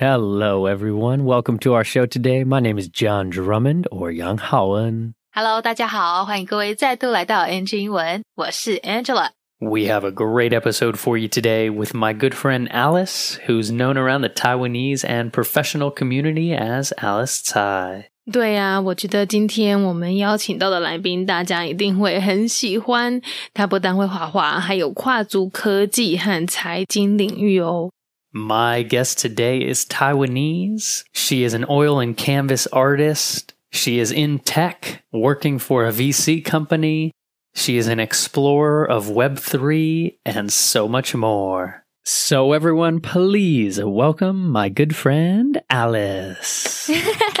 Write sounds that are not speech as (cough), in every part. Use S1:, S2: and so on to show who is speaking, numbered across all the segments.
S1: Hello, everyone. Welcome to our show today. My name is John Drummond or Yang Haoen.
S2: Hello，大家好，欢迎各位再度来到 NG 英文，我是 Angela。
S1: We have a great episode for you today with my good friend Alice, who's known around the Taiwanese and professional community as Alice Tsai.
S2: 对啊，我觉得今天我们邀请到的来宾，大家一定会很喜欢。他不但会画画，还有跨足科技和财经领域哦。
S1: My guest today is Taiwanese. She is an oil and canvas artist. She is in tech, working for a VC company. She is an explorer of Web3 and so much more. So, everyone, please welcome my good friend Alice. (laughs)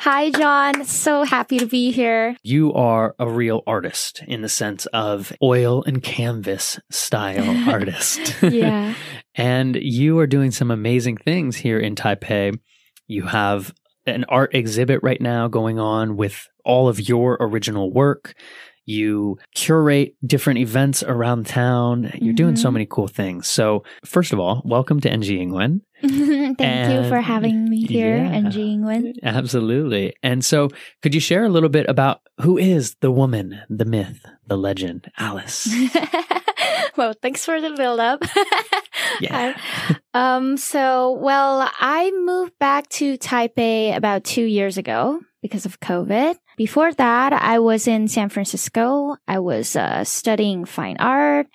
S3: Hi, John. So happy to be here.
S1: you are a real artist in the sense of oil and canvas style (laughs) artist.
S3: Yeah. (laughs)
S1: and you are doing some amazing things here in Taipei. You have an art exhibit right now going on with all of your original work. You curate different events around town. You're doing so
S3: Mhm.
S1: many cool things. So, first of all, welcome to NG Ingwen. (laughs)
S3: Thank you for having me here,
S1: yeah.
S3: NG England.
S1: Absolutely. And so, could you share a little bit about who is the woman, the myth, the legend, Alice? (laughs)
S3: well, thanks for the build up. (laughs)
S1: Yeah.
S3: um, so, well, I moved back to Taipei about two years ago because of COVID. Before that, I was in San Francisco. I was uh, studying fine art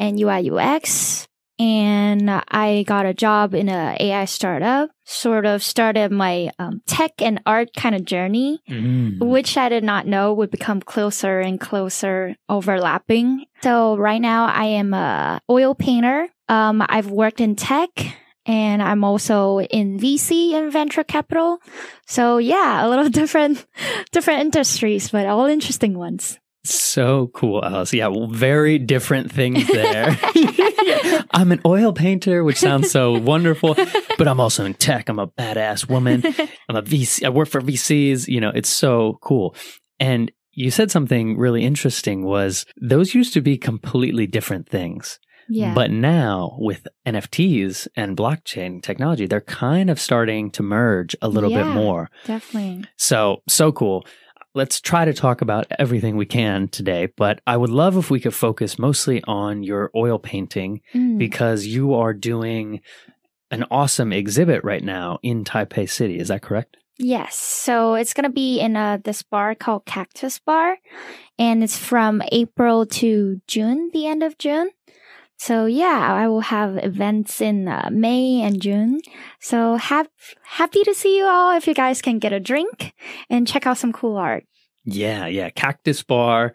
S3: and UI UX. And I got a job in a AI startup, sort of started my um, tech and art kind of journey
S1: Mm.
S3: which I did not know would become closer and closer overlapping. So right now I am a oil painter. Um, I've worked in tech and I'm also in VC and venture capital. So yeah, a little (laughs) different, different industries, but all interesting ones.
S1: So cool, Alice. Yeah, well, very different things (laughs) there. (laughs) I'm an oil painter, which sounds so wonderful, but I'm also in tech. I'm a badass woman. I'm a VC. I work for VCs. You know, it's so cool. And you said something really interesting was those used to be completely different things.
S3: Yeah.
S1: But now with NFTs and blockchain technology, they're kind of starting to merge a little bit more.
S3: definitely.
S1: So, so cool. Let's try to talk about everything we can today, but I would love if we could focus mostly on your oil painting
S3: Mm.
S1: because you are doing an awesome exhibit right now in Taipei City. Is that correct?
S3: Yes. So it's going to be in uh, this bar called Cactus Bar. And it's from April to June, the end of June. So yeah, I will have events in uh, May and June. So hap- happy to see you all if you guys can get a drink and check out some cool art.
S1: Yeah, yeah. Cactus Bar,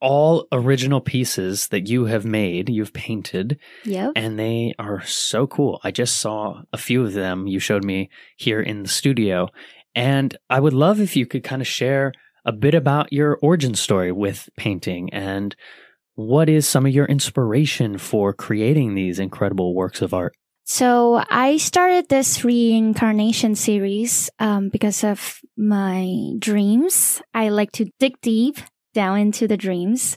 S1: all original pieces that you have made, you've painted,
S3: Yep.
S1: and they are so cool. I just saw a few of them you showed me here in the studio. And I would love if you could kind of share a bit about your origin story with painting and what is some of your inspiration for creating these incredible works of art.
S3: So I started this reincarnation series um, because of my dreams. I like to dig deep down into the dreams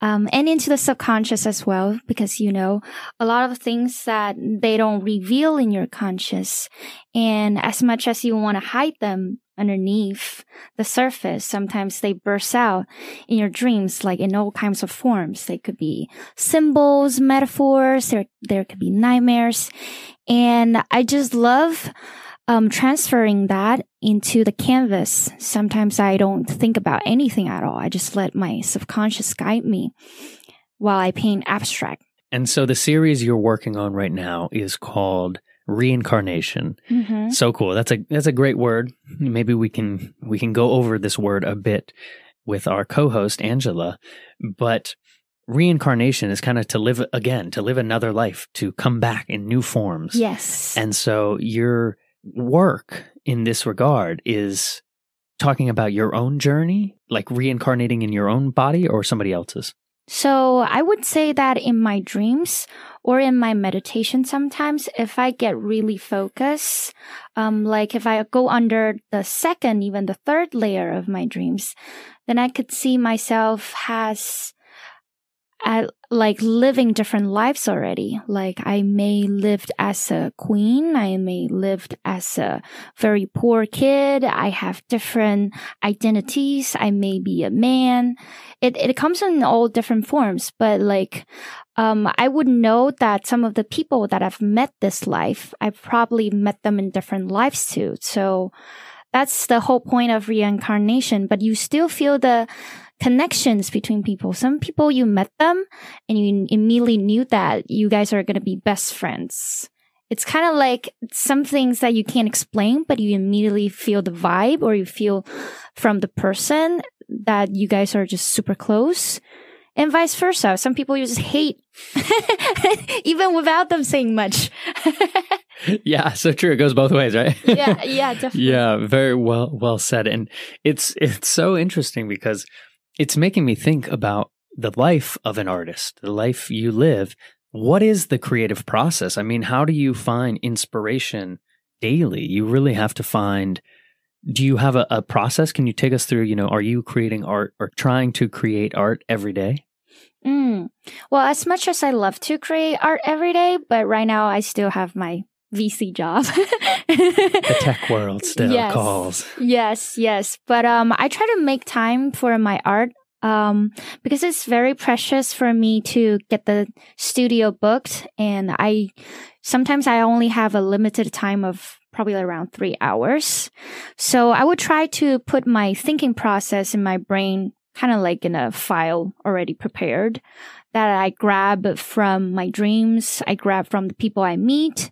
S3: um, and into the subconscious as well, because you know a lot of things that they don't reveal in your conscious, and as much as you want to hide them underneath the surface, sometimes they burst out in your dreams, like in all kinds of forms. They could be symbols, metaphors. There, there could be nightmares. And I just love um, transferring that into the canvas. Sometimes I don't think about anything at all. I just let my subconscious guide me while I paint abstract.
S1: And so the series you're working on right now is called Reincarnation.
S3: Mm-hmm.
S1: So cool. That's a that's a great word. Maybe we can we can go over this word a bit with our co-host Angela. But reincarnation is kind of to live again, to live another life, to come back in new forms.
S3: Yes.
S1: And so your work in this regard is talking about your own journey, like reincarnating in your own body or somebody else's.
S3: So I would say that in my dreams or in my meditation sometimes, if I get really focused, um, like if I go under the second, even the third layer of my dreams, then I could see myself as at like living different lives already. Like I may lived as a queen. I may lived as a very poor kid. I have different identities. I may be a man. It, it comes in all different forms, but like, um, I would know that some of the people that I've met this life, I've probably met them in different lives too. So that's the whole point of reincarnation, but you still feel the, connections between people. Some people you met them and you immediately knew that you guys are going to be best friends. It's kind of like some things that you can't explain, but you immediately feel the vibe or you feel from the person that you guys are just super close. And vice versa. Some people you just hate (laughs) even without them saying much. (laughs)
S1: yeah, so true. It goes both ways, right?
S3: yeah, yeah, (laughs) definitely.
S1: Yeah, very well well said. And it's it's so interesting because it's making me think about the life of an artist, the life you live. What is the creative process? I mean, how do you find inspiration daily? You really have to find. Do you have a, a process? Can you take us through? You know, are you creating art or trying to create art every day?
S3: Mm. Well, as much as I love to create art every day, but right now I still have my VC job.
S1: the (laughs) tech world still
S3: yes.
S1: calls.
S3: Yes, yes. But um I try to make time for my art um because it's very precious for me to get the studio booked and I sometimes I only have a limited time of probably around 3 hours. So I would try to put my thinking process in my brain kind of like in a file already prepared that I grab from my dreams. I grab from the people I meet.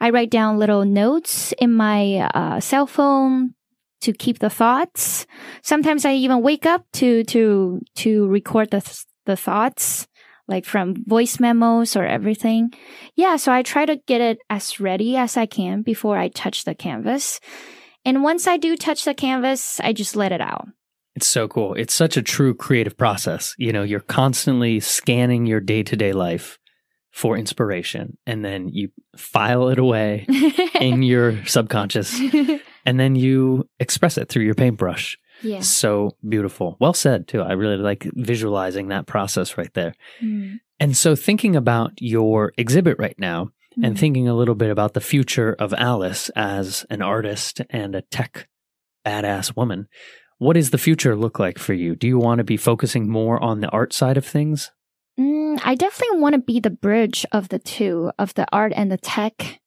S3: I write down little notes in my uh, cell phone to keep the thoughts. Sometimes I even wake up to to to record the the thoughts like from voice memos or everything. Yeah, so I try to get it as ready as I can before I touch the canvas. And once I do touch the canvas, I just let it out.
S1: It's so cool. It's such a true creative process. You know, you're constantly scanning your day to day life for inspiration and then you file it away (laughs) in your subconscious and then you express it through your paintbrush.
S3: Yeah.
S1: So beautiful. Well said, too. I really like visualizing that process right there.
S3: Mm.
S1: And so, thinking about your exhibit right now
S3: Mm.
S1: and thinking a little bit about the future of Alice as an artist and a tech badass woman, what does the future look like for you? Do you want to be focusing more on the art side of things?
S3: Mm, I definitely want to be the bridge of the two, of the art and the tech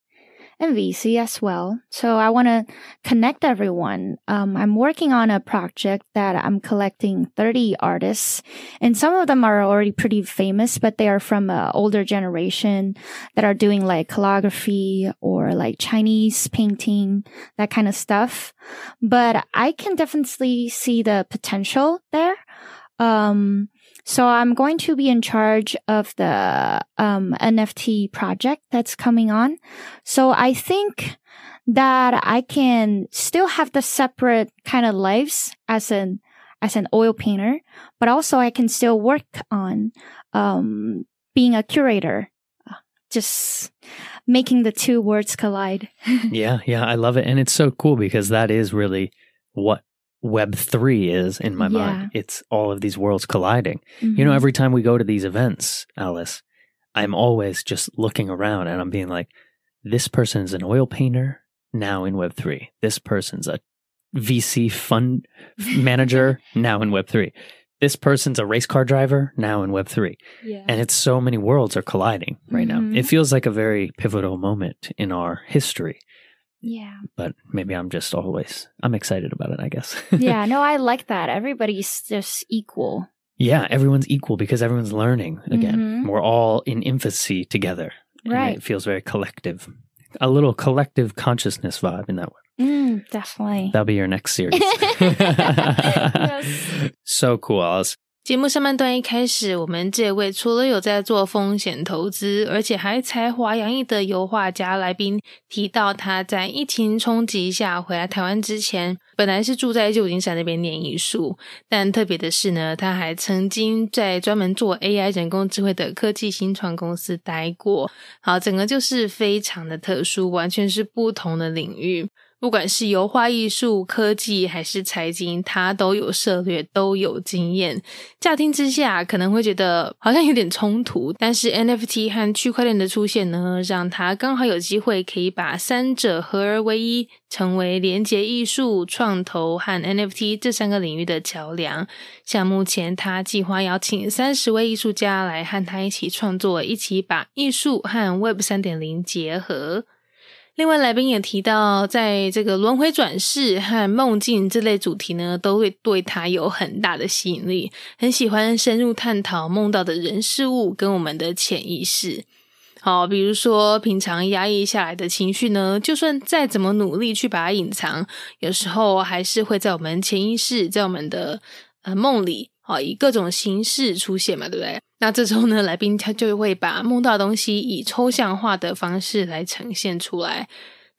S3: and VC as well. So I want to connect everyone. Um, I'm working on a project that I'm collecting 30 artists, and some of them are already pretty famous, but they are from an older generation that are doing like calligraphy or like Chinese painting, that kind of stuff. But I can definitely see the potential there. Um, so I'm going to be in charge of the um, NFT project that's coming on. So I think that I can still have the separate kind of lives as an as an oil painter, but also I can still work on um, being a curator, just making the two words collide. (laughs)
S1: yeah, yeah, I love it. And it's so cool because that is really what Web 3 is in my
S3: Yeah.
S1: mind. It's all of these worlds colliding. You know,
S3: Mhm.
S1: every time we go to these events, Alice, I'm always just looking around and I'm being like, this person's an oil painter now in Web3. This person's a VC fund (laughs) manager now in Web3. This person's a race car driver now in Web3.
S3: yeah.
S1: And it's so many worlds are colliding right
S3: Mhm.
S1: now. It feels like a very pivotal moment in our history,
S3: yeah.
S1: but maybe I'm just always, I'm excited about it, I guess. (laughs)
S3: Yeah. No, I like that. Everybody's just equal.
S1: Yeah, everyone's equal because everyone's learning again.
S3: Mhm.
S1: We're all in infancy together. and
S3: Right.
S1: it feels very collective. A little collective consciousness vibe in that way.
S3: Mm, definitely.
S1: That'll be your next series. (laughs)
S3: Yes. (laughs)
S1: So cool, Alice.
S2: 节目上半段一开始，我们这位除了有在做风险投资，而且还才华洋溢的油画家来宾提到，他在疫情冲击下回来台湾之前，本来是住在旧金山那边念艺术，但特别的是呢，他还曾经在专门做 AI 人工智慧的科技新创公司待过。好，整个就是非常的特殊，完全是不同的领域。不管是油画艺术、科技还是财经，他都有涉略，都有经验。乍听之下可能会觉得好像有点冲突，但是 NFT 和区块链的出现呢，让他刚好有机会可以把三者合而为一，成为连接艺术、创投和 NFT 这三个领域的桥梁。像目前他计划邀请三十位艺术家来和他一起创作，一起把艺术和 Web 三点零结合。另外，来宾也提到，在这个轮回转世和梦境这类主题呢，都会对他有很大的吸引力，很喜欢深入探讨梦到的人事物跟我们的潜意识。好，比如说平常压抑下来的情绪呢，就算再怎么努力去把它隐藏，有时候还是会在我们潜意识，在我们的呃梦里。哦，以各种形式出现嘛，对不对？那这时候呢，来宾他就会把梦到的东西以抽象化的方式来呈现出来。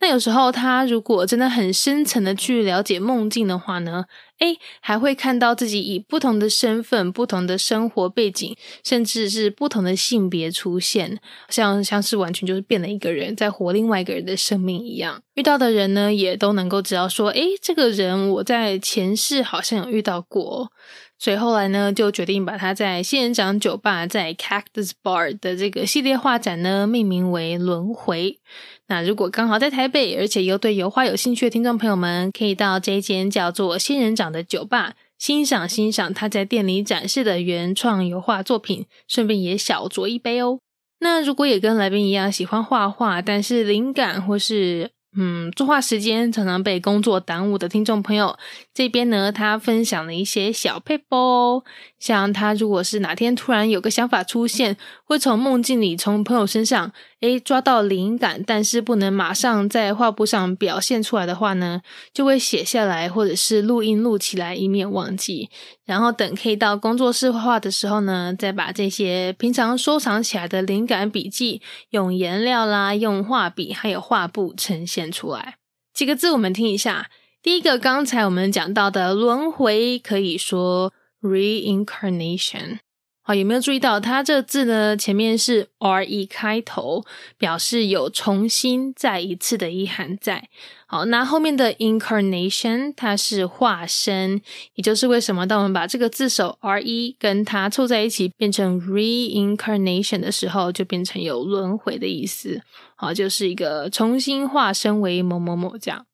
S2: 那有时候他如果真的很深层的去了解梦境的话呢，诶，还会看到自己以不同的身份、不同的生活背景，甚至是不同的性别出现，像像是完全就是变了一个人，在活另外一个人的生命一样。遇到的人呢，也都能够知道说，诶，这个人我在前世好像有遇到过。所以后来呢，就决定把它在仙人掌酒吧在 Cactus Bar 的这个系列画展呢，命名为“轮回”。那如果刚好在台北，而且又对油画有兴趣的听众朋友们，可以到这间叫做仙人掌的酒吧，欣赏欣赏他在店里展示的原创油画作品，顺便也小酌一杯哦。那如果也跟来宾一样喜欢画画，但是灵感或是嗯，作画时间常常被工作耽误的听众朋友，这边呢，他分享了一些小配包。像他如果是哪天突然有个想法出现，会从梦境里从朋友身上诶抓到灵感，但是不能马上在画布上表现出来的话呢，就会写下来或者是录音录起来，以免忘记。然后等可以到工作室画画的时候呢，再把这些平常收藏起来的灵感笔记，用颜料啦、用画笔还有画布呈现出来。几个字我们听一下。第一个，刚才我们讲到的轮回，可以说 reincarnation。好，有没有注意到它这个字呢？前面是 r e 开头，表示有重新再一次的意涵在。好，那后面的 incarnation 它是化身，也就是为什么当我们把这个字首 r e 跟它凑在一起变成 reincarnation 的时候，就变成有轮回的意思。好，就是一个重新化身为某某某这样。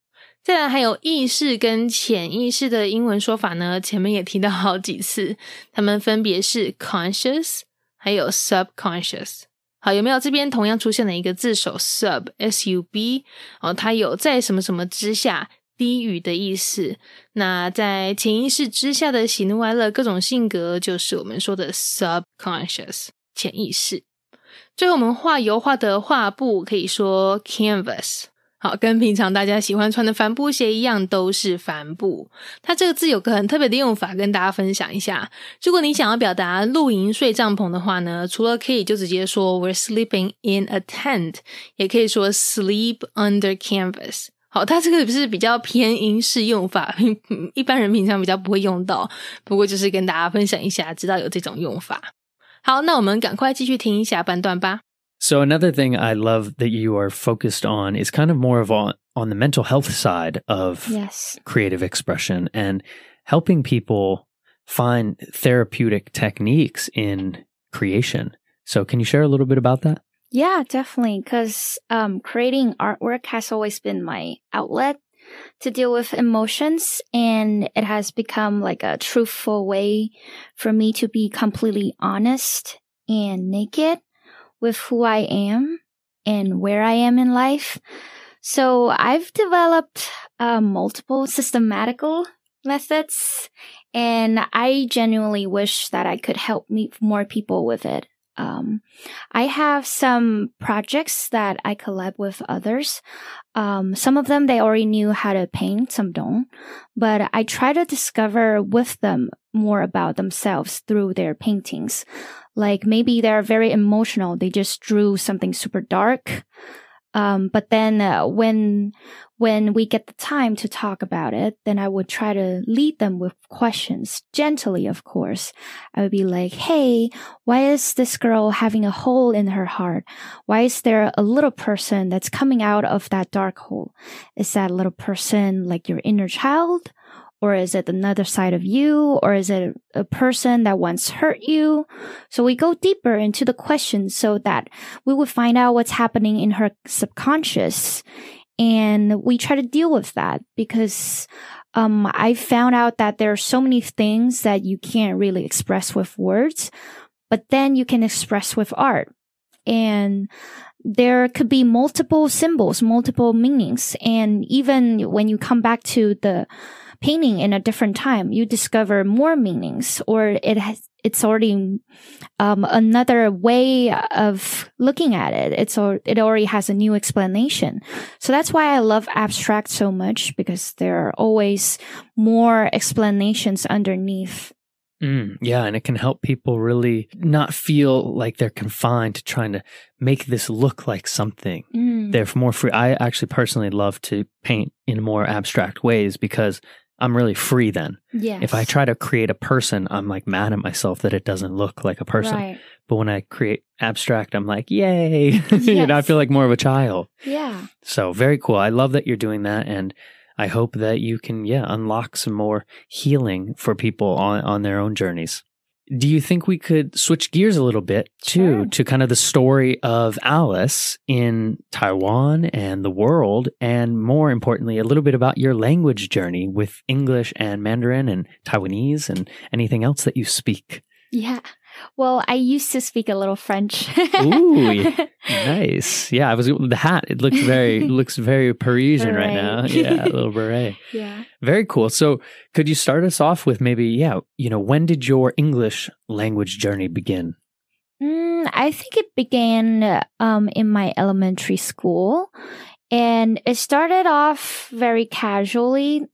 S2: 再来还有意识跟潜意识的英文说法呢，前面也提到好几次，它们分别是 conscious 还有 subconscious。好，有没有这边同样出现了一个字首 sub s u b 哦，它有在什么什么之下低语的意思。那在潜意识之下的喜怒哀乐各种性格，就是我们说的 subconscious 潜意识。最后我们画油画的画布可以说 canvas。好，跟平常大家喜欢穿的帆布鞋一样，都是帆布。它这个字有个很特别的用法，跟大家分享一下。如果你想要表达露营睡帐篷的话呢，除了可以就直接说 "We're sleeping in a tent"，也可以说 "Sleep under canvas"。好，它这个不是比较偏英式用法，一般人平常比较不会用到。不过就是跟大家分享一下，知道有这种用法。好，那我们赶快继续听下半段吧。
S1: So another thing I love that you are focused on is kind of more of on, on the mental health side of
S3: yes.
S1: creative expression and helping people find therapeutic techniques in creation. So can you share a little bit about that?
S3: Yeah, definitely. Because um, creating artwork has always been my outlet to deal with emotions, and it has become like a truthful way for me to be completely honest and naked with who I am and where I am in life. So I've developed uh, multiple systematical methods and I genuinely wish that I could help meet more people with it. Um, I have some projects that I collab with others. Um, some of them they already knew how to paint, some don't. But I try to discover with them more about themselves through their paintings. Like maybe they're very emotional. They just drew something super dark. Um, but then uh, when when we get the time to talk about it, then I would try to lead them with questions, gently, of course. I would be like, Hey, why is this girl having a hole in her heart? Why is there a little person that's coming out of that dark hole? Is that little person like your inner child? Or is it another side of you? Or is it a person that once hurt you? So we go deeper into the questions so that we would find out what's happening in her subconscious and we try to deal with that because um, I found out that there are so many things that you can't really express with words, but then you can express with art. And there could be multiple symbols, multiple meanings. And even when you come back to the painting in a different time, you discover more meanings or it has, it's already um, another way of looking at it. It's it already has a new explanation. So that's why I love abstract so much because there are always more explanations underneath.
S1: Mm, yeah, and it can help people really not feel like they're confined to trying to make this look like something.
S3: Mm.
S1: They're more free. I actually personally love to paint in more abstract ways because I'm really free then.
S3: Yes.
S1: If I try to create a person, I'm like mad at myself that it doesn't look like a person.
S3: Right.
S1: But when I create abstract, I'm like, yay. (laughs) you know, I feel like more of a child.
S3: Yeah.
S1: So very cool. I love that you're doing that. And I hope that you can, yeah, unlock some more healing for people on, on their own journeys. Do you think we could switch gears a little bit too
S3: Sure.
S1: to kind of the story of Alice in Taiwan and the world, and more importantly, a little bit about your language journey with English and Mandarin and Taiwanese and anything else that you speak?
S3: Yeah. Well, I used to speak a little French.
S1: Ooh. (laughs) Nice. Yeah, I was the hat. It looks very looks very Parisian right now. (laughs) Yeah, a little beret.
S3: yeah.
S1: Very cool. So, could you start us off with maybe, yeah, you know, when did your English language journey begin?
S3: Mm, I think it began um, in my elementary school, and it started off very casually.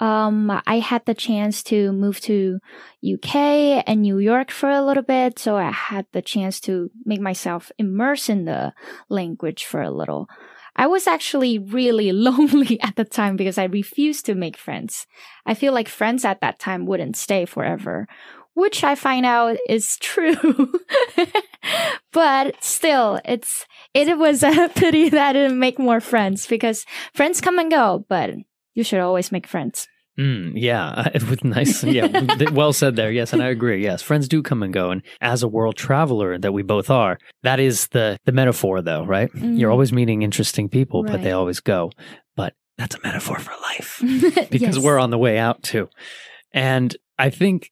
S3: Um, I had the chance to move to UK and New York for a little bit, so I had the chance to make myself immerse in the language for a little. I was actually really (laughs) lonely at the time because I refused to make friends. I feel like friends at that time wouldn't stay forever which I find out is (laughs) true. but still, it's it was a (laughs) pity that I didn't make more friends because friends come and go, but you should always make friends.
S1: Mm, yeah, (laughs) with nice. Yeah, well said there. Yes, and I agree. Yes, friends do come and go, and as a world traveler that we both are, that is the the metaphor, though, right? You're
S3: Mm.
S1: always meeting interesting people, but they always go. But that's a metaphor for life. (laughs) because
S3: Yes.
S1: we're on the way out too. And I think,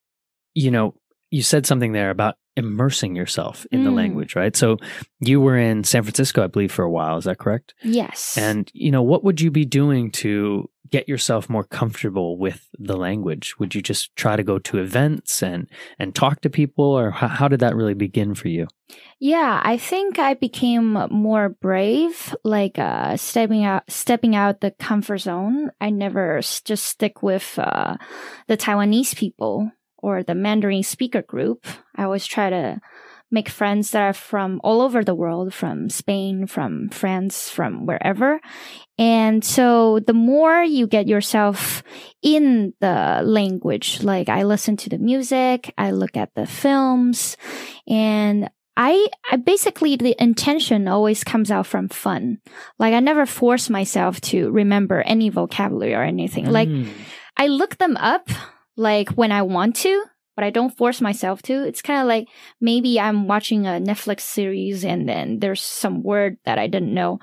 S1: you know, you said something there about immersing yourself in the
S3: Mm.
S1: language, right? So you were in San Francisco, I believe, for a while. Is that correct?
S3: yes.
S1: And, you know, what would you be doing to get yourself more comfortable with the language? Would you just try to go to events and, and talk to people or how, how did that really begin for you?
S3: Yeah, I think I became more brave, like uh, stepping out, stepping out the comfort zone. I never s- just stick with uh, the Taiwanese people or the Mandarin speaker group. I always try to make friends that are from all over the world, from Spain, from France, from wherever. And so the more you get yourself in the language, like I listen to the music, I look at the films, and I, I basically the intention always comes out from fun. Like I never force myself to remember any vocabulary or anything. Like
S1: Mm.
S3: I look them up like when I want to, but I don't force myself to. It's kind of like maybe I'm watching a Netflix series and then there's some word that I didn't know,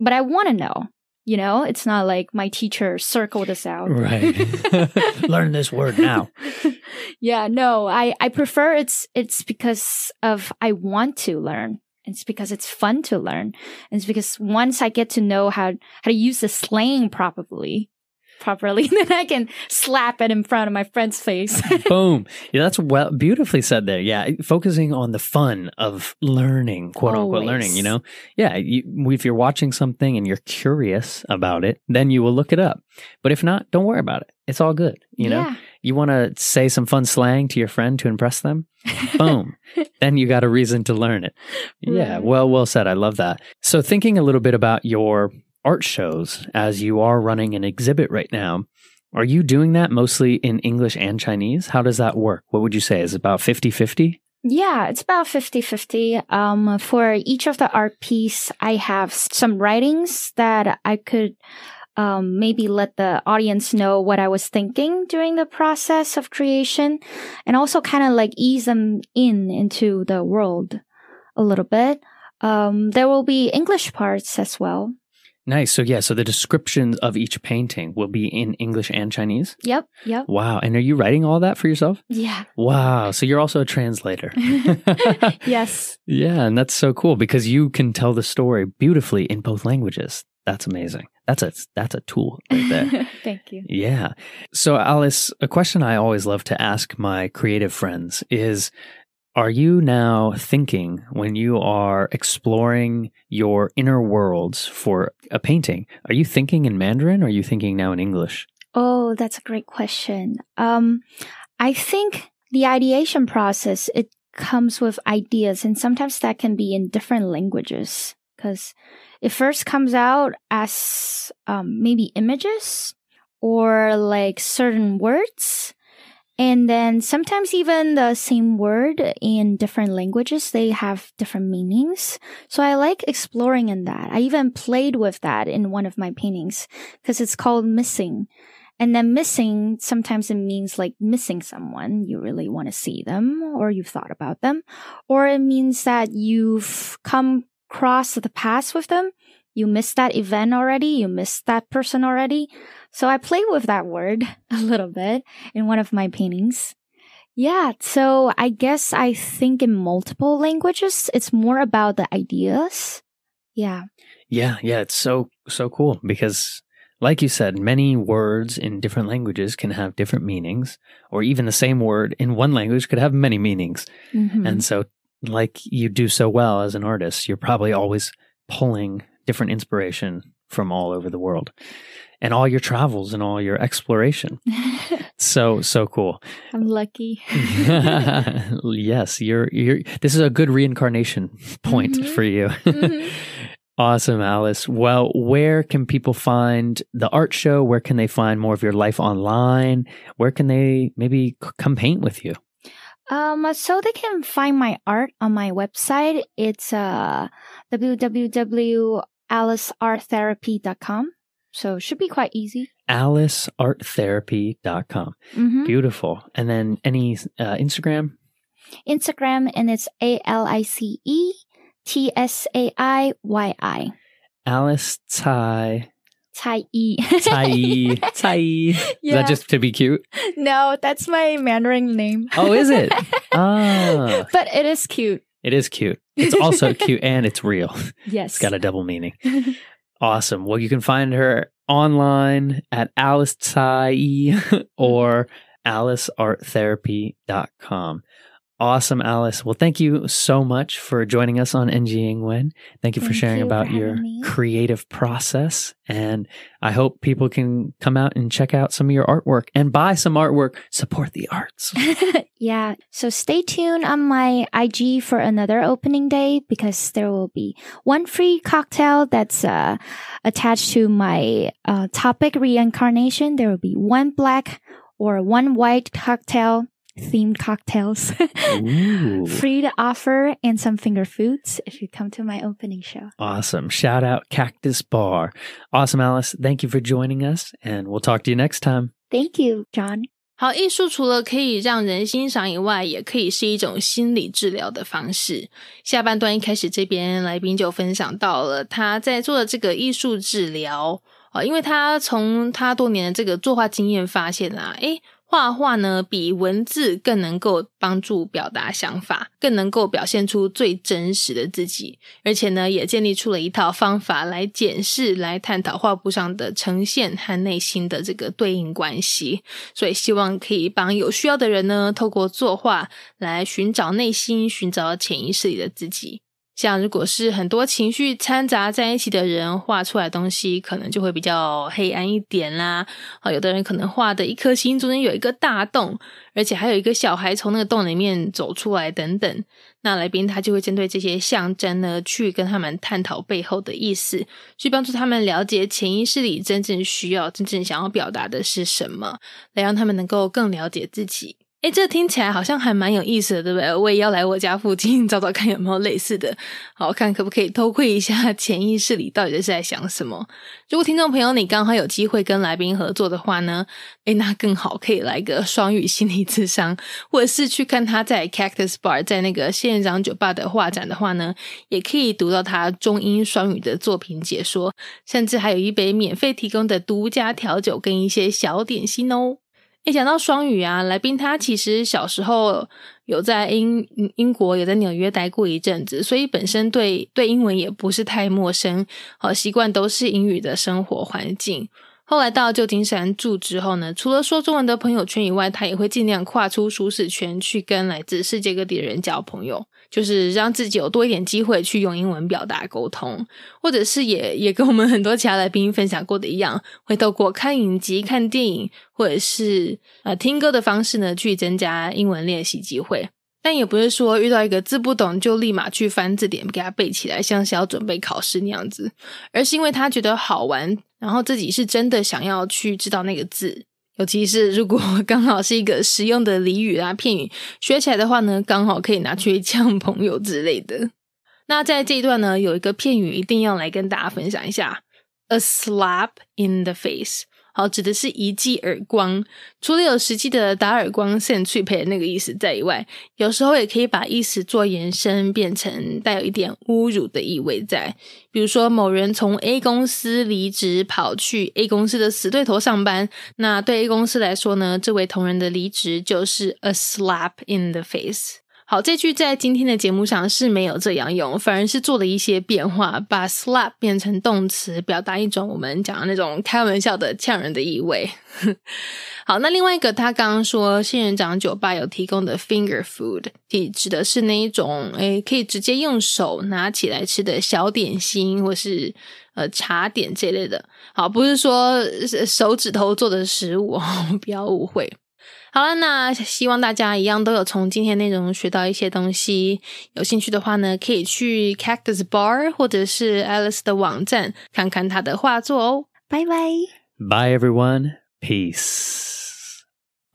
S3: but I want to know. You know, it's not like my teacher circled this out.
S1: Right. (laughs) (laughs) Learn this word now. (laughs)
S3: yeah, no, I, I prefer it's it's because of I want to learn. It's because it's fun to learn. It's because once I get to know how how to use the slang properly, properly, (laughs) then I can slap it in front of my friend's face. (laughs)
S1: Boom. Yeah, that's well beautifully said there. Yeah, focusing on the fun of learning, quote unquote learning, you know? Yeah, you, if you're watching something and you're curious about it, then you will look it up. But if not, don't worry about it. It's all good, you know?
S3: yeah.
S1: You want to say some fun slang to your friend to impress them? (laughs) Boom. then you got a reason to learn it. Yeah, well, well said. I love that. So, thinking a little bit about your art shows as you are running an exhibit right now, are you doing that mostly in English and Chinese? How does that work? What would you say? Is about 50 50?
S3: Yeah, it's about 50 50. Um, for each of the art piece, I have some writings that I could um, maybe let the audience know what I was thinking during the process of creation and also kind of like ease them in into the world a little bit. Um, there will be English parts as well.
S1: Nice. So, yeah, so the descriptions of each painting will be in English and Chinese.
S3: Yep, yep.
S1: Wow. And are you writing all that for yourself?
S3: Yeah.
S1: Wow. So, you're also a translator. (laughs) (laughs)
S3: yes.
S1: Yeah, and that's so cool because you can tell the story beautifully in both languages. That's amazing. That's a that's a tool right there. (laughs)
S3: Thank you.
S1: yeah. So Alice, a question I always love to ask my creative friends is are you now thinking when you are exploring your inner worlds for a painting? Are you thinking in Mandarin or are you thinking now in English?
S3: Oh, that's a great question. Um, I think the ideation process, it comes with ideas and sometimes that can be in different languages because it first comes out as um, maybe images or like certain words. And then sometimes even the same word in different languages, they have different meanings. So I like exploring in that. I even played with that in one of my paintings because it's called missing. And then missing, sometimes it means like missing someone. You really want to see them or you've thought about them. Or it means that you've come across the past with them. You missed that event already. You missed that person already. So I play with that word (laughs) a little bit in one of my paintings. Yeah. So I guess I think in multiple languages, it's more about the ideas. Yeah.
S1: Yeah, yeah, it's so so cool because like you said, many words in different languages can have different meanings or even the same word in one language could have many meanings.
S3: Mhm.
S1: And so like you do so well as an artist, you're probably always pulling different inspiration from all over the world and all your travels and all your exploration. (laughs) So so cool.
S3: I'm lucky. (laughs)
S1: yes, you're you're this is a good reincarnation point
S3: Mhm.
S1: for you. (laughs)
S3: Mhm.
S1: Awesome, Alice. Well, where can people find the art show? Where can they find more of your life online? Where can they maybe c- come paint with you?
S3: Um, so they can find my art on my website. It's uh, www.alicearttherapy.com. So it should be quite easy.
S1: AliceArtTherapy.com.
S3: Mm-hmm.
S1: Beautiful. And then any uh, Instagram?
S3: Instagram, and it's A L I C E T S A I Y I.
S1: Alice Tai.
S3: Tai E.
S1: Tai. (laughs) Tai. Is that just to be cute?
S3: no, that's my Mandarin name.
S1: Oh, is it? (laughs) Ah,
S3: but it is cute.
S1: It is cute. It's also (laughs) cute and it's real.
S3: Yes.
S1: It's got a double meaning. (laughs) Awesome. Well, you can find her online at Alice Tai (laughs) or mm-hmm. alicearttherapy.com. Awesome, Alice. Well, thank you so much for joining us on NG Wen. Thank you for
S3: Thank
S1: sharing
S3: you for
S1: about your
S3: me.
S1: creative process. And I hope people can come out and check out some of your artwork and buy some artwork. Support the arts. (laughs)
S3: yeah. So stay tuned on my IG for another opening day because there will be one free cocktail that's uh, attached to my uh, topic reincarnation. There will be one black or one white cocktail themed cocktails (laughs)
S1: Ooh.
S3: free to offer and some finger foods if you come to my opening show.
S1: Awesome. Shout out Cactus Bar. Awesome, Alice. Thank you for joining us, and we'll talk to you next time.
S3: Thank you, John.
S2: 好，艺术除了可以让人欣赏以外，也可以是一种心理治疗的方式。下半段一开始，这边来宾就分享到了他在做的这个艺术治疗啊、呃因为他从他多年的这个作画经验发现啊，诶， 画画呢比文字更能够帮助表达想法，更能够表现出最真实的自己，而且呢，也建立出了一套方法来检视、来探讨画布上的呈现和内心的这个对应关系。所以希望可以帮有需要的人呢，透过作画来寻找内心、寻找潜意识里的自己。像如果是很多情绪掺杂在一起的人画出来东西，可能就会比较黑暗一点啦。啊，有的人可能画的一颗心中间有一个大洞，而且还有一个小孩从那个洞里面走出来等等。那来宾他就会针对这些象征呢，去跟他们探讨背后的意思，去帮助他们了解潜意识里真正需要、真正想要表达的是什么，来让他们能够更了解自己。哎，这听起来好像还蛮有意思的，对不对？我也要来我家附近 (laughs) 找找看有没有类似的，好看可不可以偷窥一下 (laughs) 潜意识里到底是在想什么？如果听众朋友你刚好有机会跟来宾合作的话呢，哎，那更好，可以来个双语心理智商，或者是去看他在 Cactus Bar 在那个仙人掌酒吧的画展的话呢，也可以读到他中英双语的作品解说，甚至还有一杯免费提供的独家调酒跟一些小点心哦。一讲到双语啊，来宾他其实小时候有在英英国，有在纽约待过一阵子，所以本身对对英文也不是太陌生，好习惯都是英语的生活环境。后来到旧金山住之后呢，除了说中文的朋友圈以外，他也会尽量跨出舒适圈，去跟来自世界各地的人交朋友，就是让自己有多一点机会去用英文表达沟通，或者是也也跟我们很多其他来宾分享过的一样，会透过看影集、看电影，或者是呃听歌的方式呢，去增加英文练习机会。但也不是说遇到一个字不懂就立马去翻字典给他背起来，像是要准备考试那样子，而是因为他觉得好玩，然后自己是真的想要去知道那个字。尤其是如果刚好是一个实用的俚语啊片语，学起来的话呢，刚好可以拿去呛朋友之类的。那在这一段呢，有一个片语一定要来跟大家分享一下：a slap in the face。好，指的是一记耳光。除了有实际的打耳光、扇脆配那个意思在以外，有时候也可以把意思做延伸，变成带有一点侮辱的意味在。比如说，某人从 A 公司离职，跑去 A 公司的死对头上班。那对 A 公司来说呢，这位同仁的离职就是 a slap in the face。好，这句在今天的节目上是没有这样用，反而是做了一些变化，把 slap 变成动词，表达一种我们讲的那种开玩笑的呛人的意味。(laughs) 好，那另外一个，他刚刚说仙人掌酒吧有提供的 finger food，指指的是那一种，诶，可以直接用手拿起来吃的小点心，或是呃茶点这类的。好，不是说手指头做的食物，(laughs) 不要误会。好了，那希望大家一样都有从今天内容学到一些东西。有兴趣的话呢，可以去 Cactus Bar 或者是 Alice 的网站看看他的画作哦。
S3: 拜拜。
S1: Bye, everyone. Peace.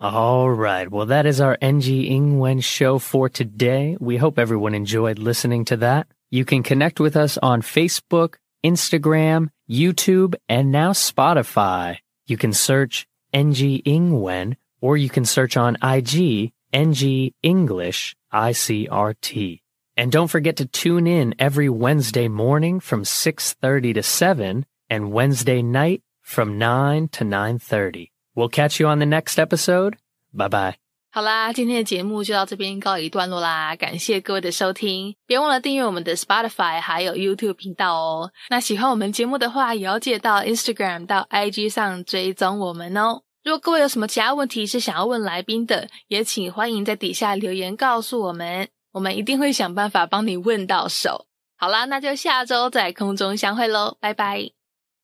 S1: All right. Well, that is our NG Ingwen show for today. We hope everyone enjoyed listening to that. You can connect with us on Facebook, Instagram, YouTube, and now Spotify. You can search NG Ingwen or you can search on IG NG English ICRT. And don't forget to tune in every Wednesday morning from 6:30 to 7 and Wednesday night from 9 to 9:30. We'll catch you on the next episode. Bye bye.
S2: 好啦，今天的节目就到这边告一段落啦，感谢各位的收听，别忘了订阅我们的 Spotify 还有 YouTube 频道哦。那喜欢我们节目的话，也要记得到 Instagram 到 IG 上追踪我们哦。 如果各位有什么其他问题是想要问来宾的，也请欢迎在底下留言告诉我们，我们一定会想办法帮你问到手。好啦，那就下周在空中相会喽，拜拜。